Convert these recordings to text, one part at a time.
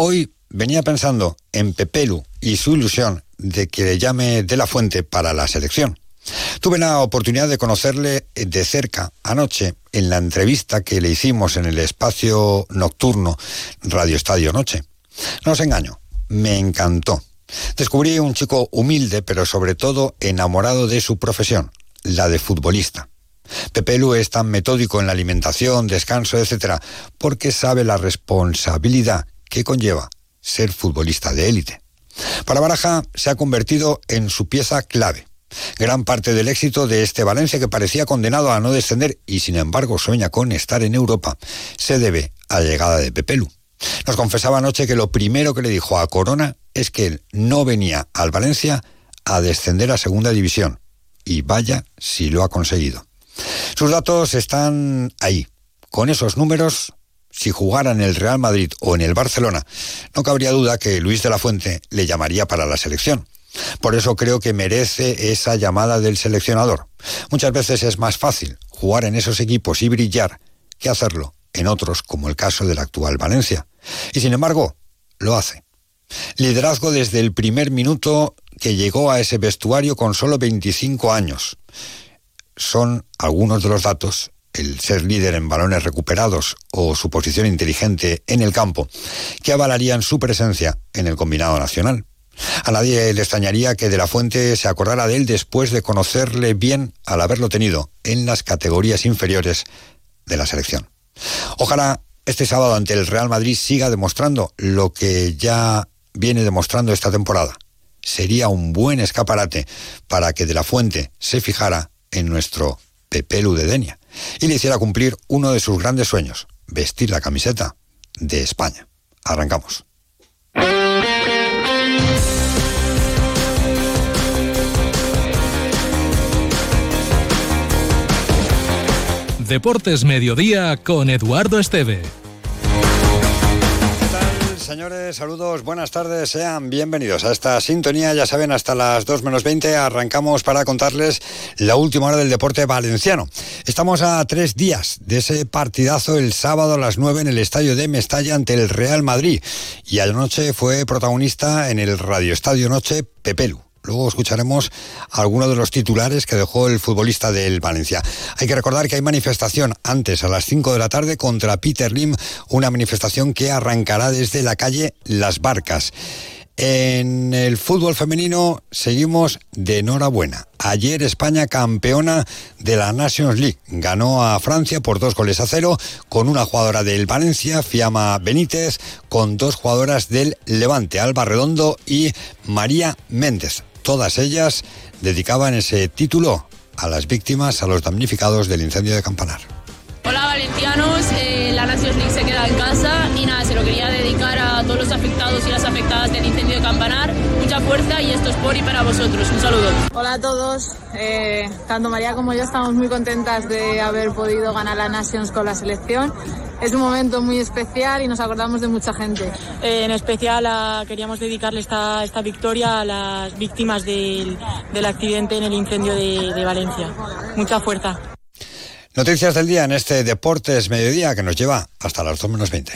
Hoy venía pensando en Pepelu y su ilusión de que le llame de la fuente para la selección. Tuve la oportunidad de conocerle de cerca anoche en la entrevista que le hicimos en el espacio nocturno Radio Estadio Noche. No os engaño, me encantó. Descubrí un chico humilde, pero sobre todo enamorado de su profesión, la de futbolista. Pepelu es tan metódico en la alimentación, descanso, etc., porque sabe la responsabilidad que conlleva ser futbolista de élite. Para Baraja se ha convertido en su pieza clave. Gran parte del éxito de este Valencia, que parecía condenado a no descender y sin embargo sueña con estar en Europa, se debe a la llegada de Pepelu. Nos confesaba anoche que lo primero que le dijo a Corona es que él no venía al Valencia a descender a Segunda División. Y vaya si lo ha conseguido. Sus datos están ahí. Con esos números, si jugara en el Real Madrid o en el Barcelona, no cabría duda que Luis de la Fuente le llamaría para la selección. Por eso creo que merece esa llamada del seleccionador. Muchas veces es más fácil jugar en esos equipos y brillar que hacerlo en otros, como el caso del actual Valencia. Y sin embargo, lo hace. Liderazgo desde el primer minuto que llegó a ese vestuario con solo 25 años. Son algunos de los datos, el ser líder en balones recuperados o su posición inteligente en el campo, que avalarían su presencia en el combinado nacional. A nadie le extrañaría que De la Fuente se acordara de él después de conocerle bien al haberlo tenido en las categorías inferiores de la selección. Ojalá este sábado ante el Real Madrid siga demostrando lo que ya viene demostrando esta temporada. Sería un buen escaparate para que De la Fuente se fijara en nuestro Pepelu de y le hiciera cumplir uno de sus grandes sueños, vestir la camiseta de España. Arrancamos. Deportes Mediodía con Eduardo Esteve. ¿Qué tal, Señores, saludos, buenas tardes, sean bienvenidos a esta sintonía. Ya saben, hasta las 2 menos 20 arrancamos para contarles la última hora del deporte valenciano. Estamos a tres días de ese partidazo el sábado a las 9 en el estadio de Mestalla ante el Real Madrid. Y anoche fue protagonista en el Radio Estadio Noche Pepelu. Luego escucharemos algunos de los titulares que dejó el futbolista del Valencia. Hay que recordar que hay manifestación antes a las 5 de la tarde contra Peter Lim, una manifestación que arrancará desde la calle Las Barcas. En el fútbol femenino seguimos de enhorabuena. Ayer España campeona de la Nations League. Ganó a Francia por dos goles a cero con una jugadora del Valencia, Fiamma Benítez, con dos jugadoras del Levante, Alba Redondo y María Méndez. Todas ellas dedicaban ese título a las víctimas, a los damnificados del incendio de Campanar. Hola valencianos, eh, la Nations League se queda en casa y nada, se lo quería dedicar a todos los afectados y las afectadas del incendio de Campanar. Mucha fuerza y esto es por y para vosotros. Un saludo. Hola a todos, eh, tanto María como yo estamos muy contentas de haber podido ganar la Nations con la selección. Es un momento muy especial y nos acordamos de mucha gente. Eh, en especial a- queríamos dedicarle esta, esta victoria a las víctimas del, del accidente en el incendio de, de Valencia. Mucha fuerza. Noticias del día en este Deportes Mediodía que nos lleva hasta las 2 menos 20.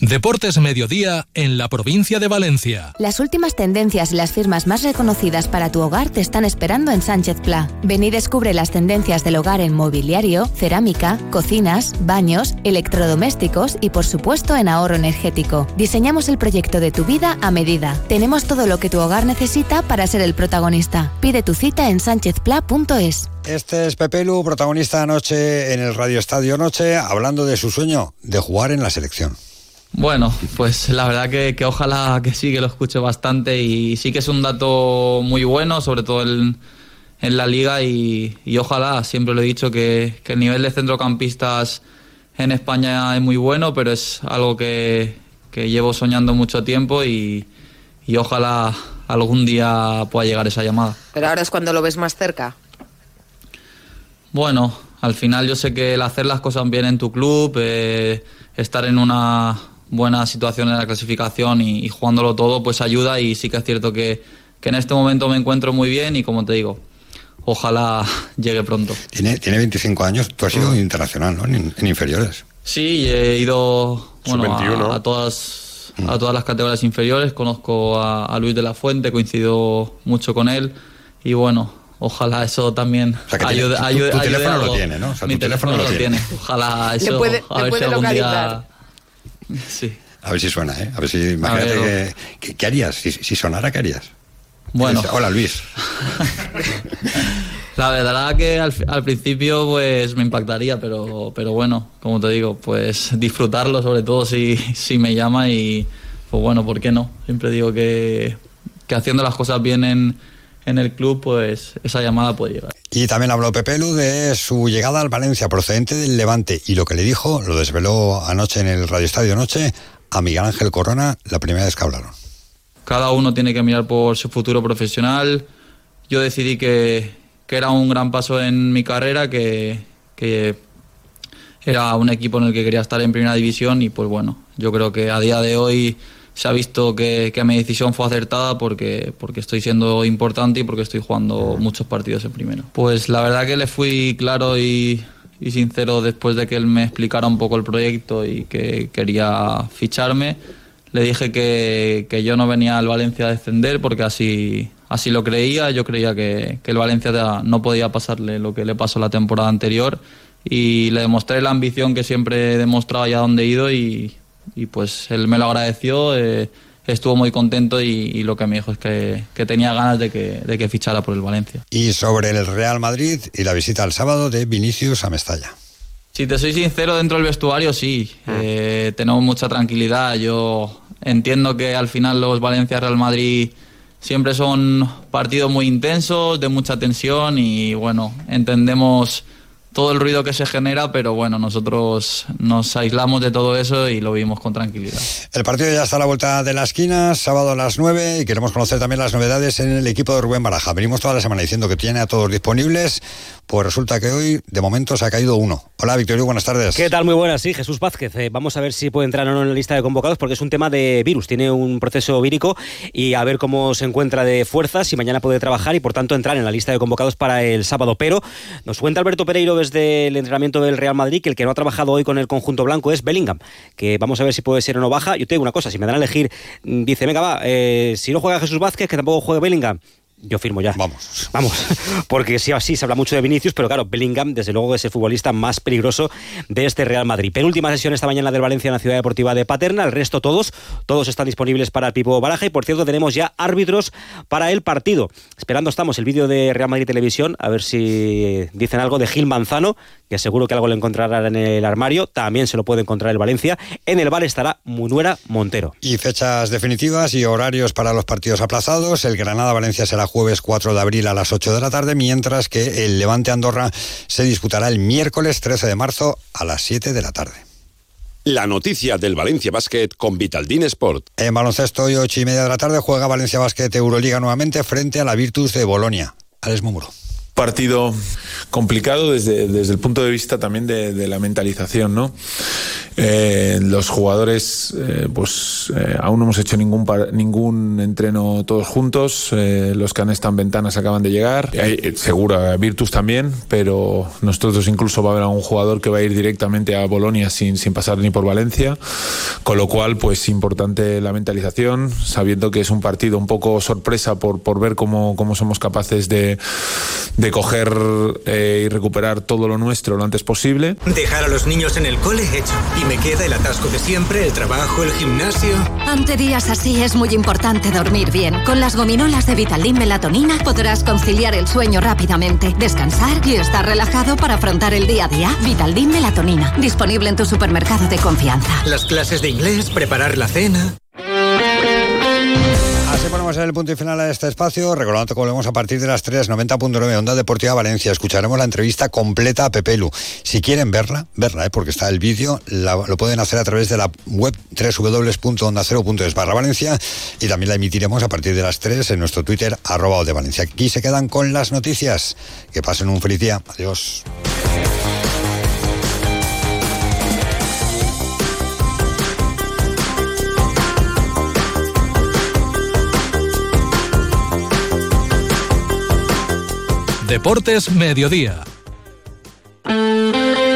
Deportes Mediodía en la provincia de Valencia. Las últimas tendencias y las firmas más reconocidas para tu hogar te están esperando en Sánchez Pla. Ven y descubre las tendencias del hogar en mobiliario, cerámica, cocinas, baños, electrodomésticos y por supuesto en ahorro energético. Diseñamos el proyecto de tu vida a medida. Tenemos todo lo que tu hogar necesita para ser el protagonista. Pide tu cita en sánchezpla.es. Este es Pepelu, protagonista anoche en el Radio Estadio Noche, hablando de su sueño de jugar en la selección. Bueno, pues la verdad que, que ojalá que sí, que lo escuche bastante y sí que es un dato muy bueno, sobre todo en, en la liga y, y ojalá, siempre lo he dicho, que, que el nivel de centrocampistas en España es muy bueno, pero es algo que, que llevo soñando mucho tiempo y, y ojalá algún día pueda llegar esa llamada. Pero ahora es cuando lo ves más cerca. Bueno, al final yo sé que el hacer las cosas bien en tu club, eh, estar en una buena situación en la clasificación y, y jugándolo todo, pues ayuda y sí que es cierto que, que en este momento me encuentro muy bien y como te digo, ojalá llegue pronto. Tiene, tiene 25 años, tú has sido internacional, ¿no? En, en inferiores. Sí, he ido bueno, Sub-21. a, a todas a todas las categorías inferiores. Conozco a, Luis de la Fuente, coincido mucho con él y bueno, ojalá eso también ayude, ayude, tu, teléfono lo tiene, ¿no? mi teléfono, lo tiene. Ojalá eso, a ver si algún día... Sí. A ver si suena, ¿eh? A ver si, imagínate que, ¿qué harías? Si, si sonara, ¿qué harías? Bueno. Hola, Luis. La verdad que al, principio pues me impactaría, pero, pero bueno, como te digo, pues disfrutarlo sobre todo si, si me llama y pues bueno, ¿por qué no? Siempre digo que, que haciendo las cosas bien en, en el club, pues esa llamada puede llegar. Y también habló Pepe Lu de su llegada al Valencia procedente del Levante y lo que le dijo, lo desveló anoche en el Radio Estadio Noche a Miguel Ángel Corona la primera vez que hablaron. Cada uno tiene que mirar por su futuro profesional. Yo decidí que, que era un gran paso en mi carrera, que, era un equipo en el que quería estar en primera división y pues bueno, yo creo que a día de hoy se ha visto que, mi decisión fue acertada porque, porque estoy siendo importante y porque estoy jugando muchos partidos en primero. Pues la verdad que le fui claro y, y sincero después de que él me explicara un poco el proyecto y que quería ficharme. Le dije que, que yo no venía al Valencia a descender porque así, así lo creía. Yo creía que, que el Valencia no podía pasarle lo que le pasó la temporada anterior y le demostré la ambición que siempre he demostrado allá donde he ido y, y pues él me lo agradeció. Eh, estuvo muy contento y, lo que me dijo es que, que tenía ganas de que, de que, fichara por el Valencia. Y sobre el Real Madrid y la visita al sábado de Vinicius a Mestalla. Si te soy sincero, dentro del vestuario sí, ah. eh, tenemos mucha tranquilidad. Yo entiendo que al final los Valencia-Real Madrid siempre son partidos muy intensos, de mucha tensión y bueno, entendemos todo el ruido que se genera, pero bueno, nosotros nos aislamos de todo eso y lo vimos con tranquilidad. El partido ya está a la vuelta de la esquina, sábado a las 9 y queremos conocer también las novedades en el equipo de Rubén Baraja. Venimos toda la semana diciendo que tiene a todos disponibles, pues resulta que hoy de momento se ha caído uno. Hola Victorio, buenas tardes. ¿Qué tal? Muy buenas, sí, Jesús Vázquez. Eh, vamos a ver si puede entrar o no en la lista de convocados porque es un tema de virus, tiene un proceso vírico y a ver cómo se encuentra de fuerzas, si mañana puede trabajar y por tanto entrar en la lista de convocados para el sábado. Pero nos cuenta Alberto Pereiro desde el entrenamiento del Real Madrid que el que no ha trabajado hoy con el conjunto blanco es Bellingham, que vamos a ver si puede ser o no baja. Yo tengo una cosa, si me dan a elegir, mm, dice, venga, va, eh, si no juega Jesús Vázquez, que tampoco juegue Bellingham yo firmo ya. Vamos. Vamos. Porque sí, así se habla mucho de Vinicius, pero claro, Bellingham, desde luego, es el futbolista más peligroso de este Real Madrid. Penúltima sesión esta mañana del Valencia en la Ciudad Deportiva de Paterna. El resto todos, todos están disponibles para el Pipo Baraja. Y por cierto, tenemos ya árbitros para el partido. Esperando estamos el vídeo de Real Madrid Televisión, a ver si dicen algo de Gil Manzano, que seguro que algo le encontrará en el armario. También se lo puede encontrar el Valencia. En el bar estará Munuera Montero. Y fechas definitivas y horarios para los partidos aplazados. El Granada-Valencia será jueves 4 de abril a las 8 de la tarde, mientras que el Levante Andorra se disputará el miércoles 13 de marzo a las 7 de la tarde. La noticia del Valencia Basket con Vitaldin Sport. En baloncesto hoy 8 y media de la tarde juega Valencia Basket Euroliga nuevamente frente a la Virtus de Bolonia. Alex Mumuro partido complicado desde, desde el punto de vista también de, la mentalización, ¿no? Eh, los jugadores, eh, pues eh, aún no hemos hecho ningún ningún entreno todos juntos. los que han estado en ventanas acaban de llegar. seguro, Virtus también, pero nosotros incluso va a haber algún jugador que va a ir directamente a Bolonia sin, sin pasar ni por Valencia. Con lo cual, pues importante la mentalización, sabiendo que es un partido un poco sorpresa por, por ver cómo, cómo somos capaces de de coger eh, y recuperar todo lo nuestro lo antes posible. Dejar a los niños en el cole hecho. Y me queda el atasco de siempre, el trabajo, el gimnasio. Ante días así es muy importante dormir bien. Con las gominolas de Vitalin Melatonina podrás conciliar el sueño rápidamente, descansar y estar relajado para afrontar el día a día. Vitalin Melatonina, disponible en tu supermercado de confianza. Las clases de inglés, preparar la cena. Así ponemos el punto y final a este espacio. Recordando que volvemos a partir de las 3, 90.9 Onda Deportiva Valencia. Escucharemos la entrevista completa a Pepelu. Si quieren verla, verla, ¿eh? porque está el vídeo, lo pueden hacer a través de la web www.ondacero.es barra Valencia y también la emitiremos a partir de las 3 en nuestro Twitter arroba de Valencia. Aquí se quedan con las noticias. Que pasen un feliz día. Adiós. Deportes Mediodía